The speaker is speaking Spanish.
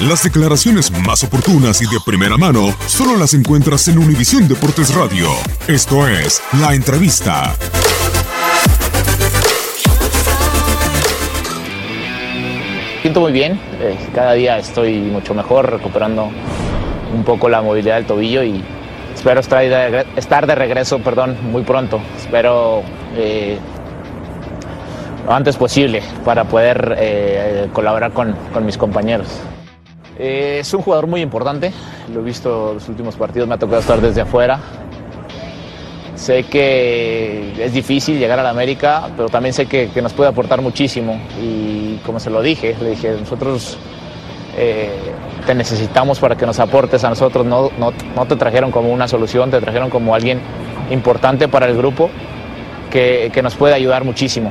Las declaraciones más oportunas y de primera mano solo las encuentras en Univisión Deportes Radio. Esto es La Entrevista. siento muy bien, eh, cada día estoy mucho mejor, recuperando un poco la movilidad del tobillo y espero estar de, estar de regreso perdón, muy pronto. Espero eh, lo antes posible para poder eh, colaborar con, con, mis compañeros. Eh, es un jugador muy importante, lo he visto en los últimos partidos, me ha tocado estar desde afuera. Sé que es difícil llegar a la América, pero también sé que, que nos puede aportar muchísimo. Y como se lo dije, le dije, nosotros eh, te necesitamos para que nos aportes a nosotros. No, no, no, te trajeron como una solución, te trajeron como alguien importante para el grupo que, que nos puede ayudar muchísimo.